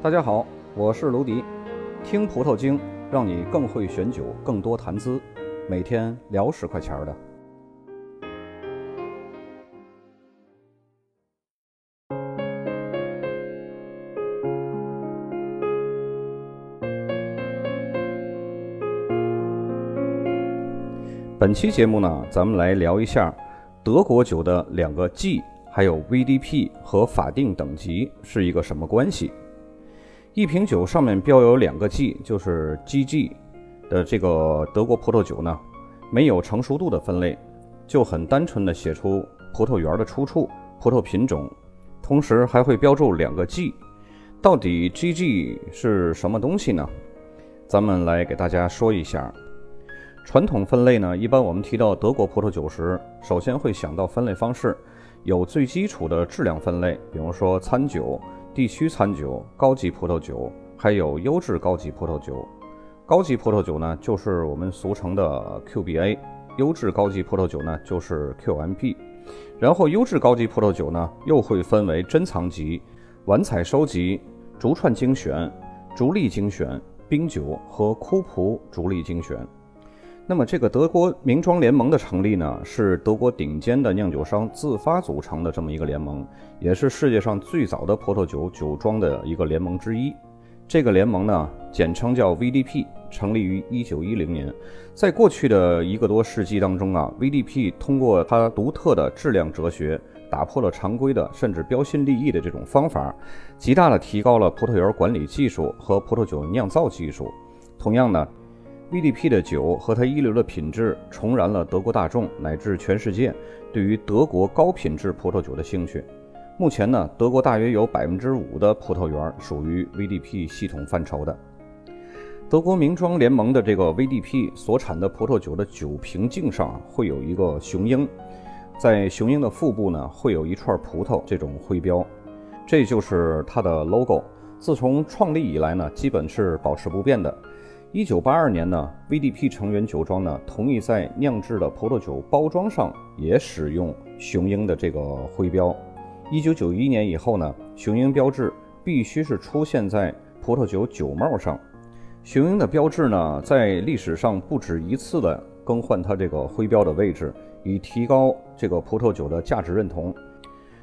大家好，我是卢迪，听葡萄精，让你更会选酒，更多谈资，每天聊十块钱的。本期节目呢，咱们来聊一下德国酒的两个 G，还有 VDP 和法定等级是一个什么关系。一瓶酒上面标有两个 G，就是 GG 的这个德国葡萄酒呢，没有成熟度的分类，就很单纯的写出葡萄园的出处、葡萄品种，同时还会标注两个 G。到底 GG 是什么东西呢？咱们来给大家说一下。传统分类呢，一般我们提到德国葡萄酒时，首先会想到分类方式，有最基础的质量分类，比如说餐酒。地区餐酒、高级葡萄酒，还有优质高级葡萄酒。高级葡萄酒呢，就是我们俗称的 QBA；优质高级葡萄酒呢，就是 QMP。然后优质高级葡萄酒呢，又会分为珍藏级、晚采收集、逐串精选、逐粒精选、冰酒和枯葡逐粒精选。那么，这个德国名庄联盟的成立呢，是德国顶尖的酿酒商自发组成的这么一个联盟，也是世界上最早的葡萄酒酒庄的一个联盟之一。这个联盟呢，简称叫 VDP，成立于1910年。在过去的一个多世纪当中啊，VDP 通过它独特的质量哲学，打破了常规的甚至标新立异的这种方法，极大的提高了葡萄园管理技术和葡萄酒酿造技术。同样呢。VDP 的酒和它一流的品质，重燃了德国大众乃至全世界对于德国高品质葡萄酒的兴趣。目前呢，德国大约有百分之五的葡萄园属于 VDP 系统范畴的。德国名庄联盟的这个 VDP 所产的葡萄酒的酒瓶颈上会有一个雄鹰，在雄鹰的腹部呢会有一串葡萄这种徽标，这就是它的 logo。自从创立以来呢，基本是保持不变的。一九八二年呢，VDP 成员酒庄呢同意在酿制的葡萄酒包装上也使用雄鹰的这个徽标。一九九一年以后呢，雄鹰标志必须是出现在葡萄酒酒帽上。雄鹰的标志呢，在历史上不止一次的更换它这个徽标的位置，以提高这个葡萄酒的价值认同。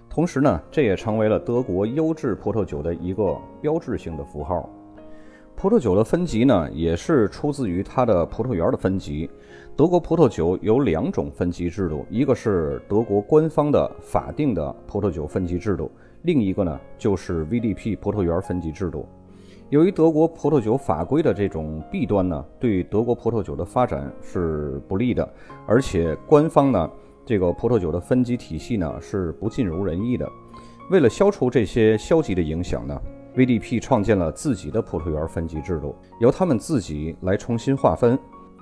同时呢，这也成为了德国优质葡萄酒的一个标志性的符号。葡萄酒的分级呢，也是出自于它的葡萄园的分级。德国葡萄酒有两种分级制度，一个是德国官方的法定的葡萄酒分级制度，另一个呢就是 VDP 葡萄园分级制度。由于德国葡萄酒法规的这种弊端呢，对德国葡萄酒的发展是不利的，而且官方呢这个葡萄酒的分级体系呢是不尽如人意的。为了消除这些消极的影响呢。VDP 创建了自己的葡萄园分级制度，由他们自己来重新划分，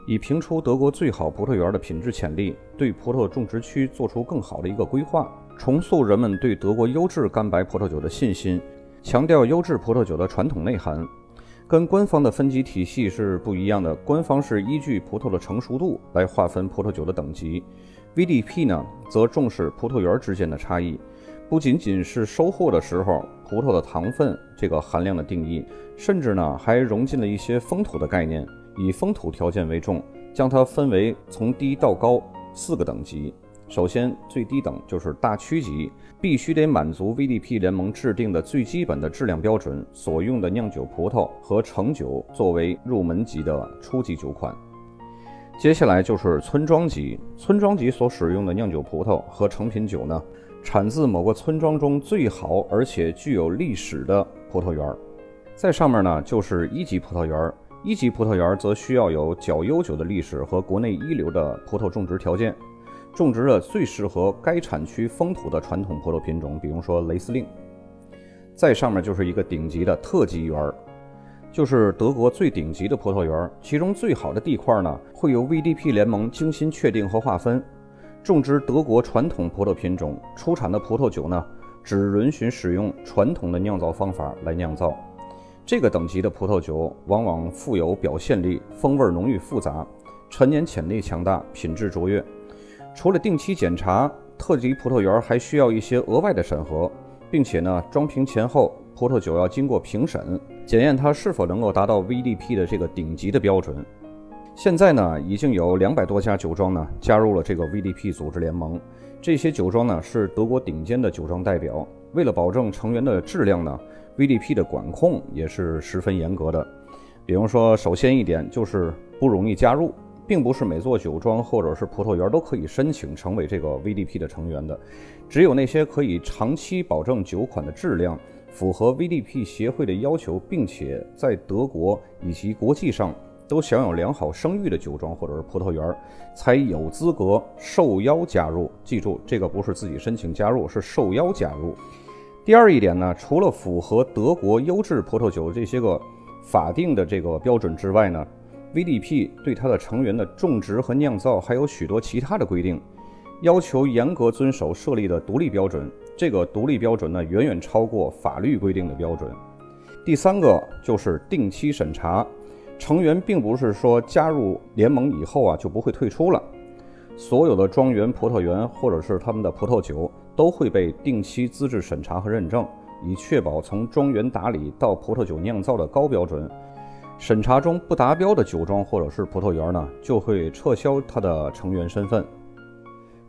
以评出德国最好葡萄园的品质潜力，对葡萄种植区做出更好的一个规划，重塑人们对德国优质干白葡萄酒的信心，强调优质葡萄酒的传统内涵。跟官方的分级体系是不一样的，官方是依据葡萄的成熟度来划分葡萄酒的等级，VDP 呢则重视葡萄园之间的差异。不仅仅是收获的时候葡萄的糖分这个含量的定义，甚至呢还融进了一些风土的概念，以风土条件为重，将它分为从低到高四个等级。首先最低等就是大区级，必须得满足 VDP 联盟制定的最基本的质量标准，所用的酿酒葡萄和成酒作为入门级的初级酒款。接下来就是村庄级，村庄级所使用的酿酒葡萄和成品酒呢。产自某个村庄中最好而且具有历史的葡萄园，在上面呢就是一级葡萄园。一级葡萄园则需要有较悠久的历史和国内一流的葡萄种植条件，种植了最适合该产区风土的传统葡萄品种，比如说雷司令。在上面就是一个顶级的特级园，就是德国最顶级的葡萄园，其中最好的地块呢会由 VDP 联盟精心确定和划分。种植德国传统葡萄品种出产的葡萄酒呢，只允许使用传统的酿造方法来酿造。这个等级的葡萄酒往往富有表现力，风味浓郁复杂，陈年潜力强大，品质卓越。除了定期检查，特级葡萄园还需要一些额外的审核，并且呢，装瓶前后葡萄酒要经过评审，检验它是否能够达到 VDP 的这个顶级的标准。现在呢，已经有两百多家酒庄呢加入了这个 VDP 组织联盟。这些酒庄呢是德国顶尖的酒庄代表。为了保证成员的质量呢，VDP 的管控也是十分严格的。比如说，首先一点就是不容易加入，并不是每座酒庄或者是葡萄园都可以申请成为这个 VDP 的成员的。只有那些可以长期保证酒款的质量，符合 VDP 协会的要求，并且在德国以及国际上。都享有良好声誉的酒庄或者是葡萄园，才有资格受邀加入。记住，这个不是自己申请加入，是受邀加入。第二一点呢，除了符合德国优质葡萄酒这些个法定的这个标准之外呢，VDP 对它的成员的种植和酿造还有许多其他的规定，要求严格遵守设立的独立标准。这个独立标准呢，远远超过法律规定的标准。第三个就是定期审查。成员并不是说加入联盟以后啊就不会退出了，所有的庄园、葡萄园或者是他们的葡萄酒都会被定期资质审查和认证，以确保从庄园打理到葡萄酒酿造的高标准。审查中不达标的酒庄或者是葡萄园呢，就会撤销他的成员身份。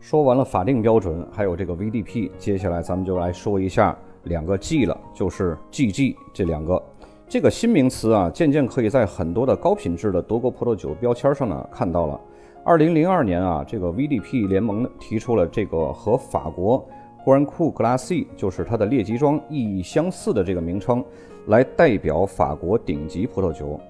说完了法定标准，还有这个 VDP，接下来咱们就来说一下两个 G 了，就是 GG 这两个。这个新名词啊，渐渐可以在很多的高品质的德国葡萄酒标签上呢看到了。二零零二年啊，这个 VDP 联盟提出了这个和法国 Grand Cru g l a s s y 就是它的列级庄意义相似的这个名称，来代表法国顶级葡萄酒，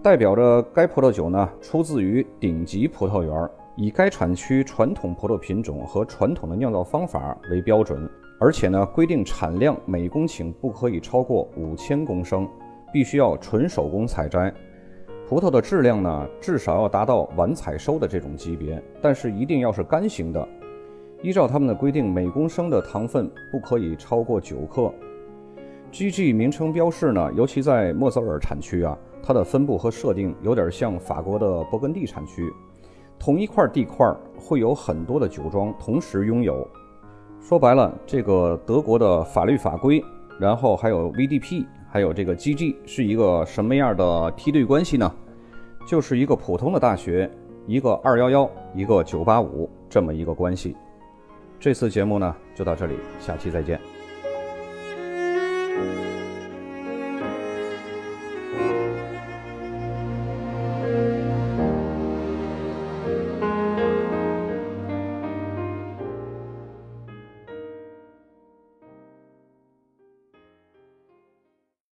代表着该葡萄酒呢出自于顶级葡萄园，以该产区传统葡萄品种和传统的酿造方法为标准，而且呢规定产量每公顷不可以超过五千公升。必须要纯手工采摘，葡萄的质量呢，至少要达到晚采收的这种级别，但是一定要是干型的。依照他们的规定，每公升的糖分不可以超过九克。GG 名称标示呢，尤其在莫泽尔产区啊，它的分布和设定有点像法国的勃艮第产区，同一块地块会有很多的酒庄同时拥有。说白了，这个德国的法律法规，然后还有 VDP。还有这个 GG 是一个什么样的梯队关系呢？就是一个普通的大学，一个二幺幺，一个九八五这么一个关系。这次节目呢就到这里，下期再见。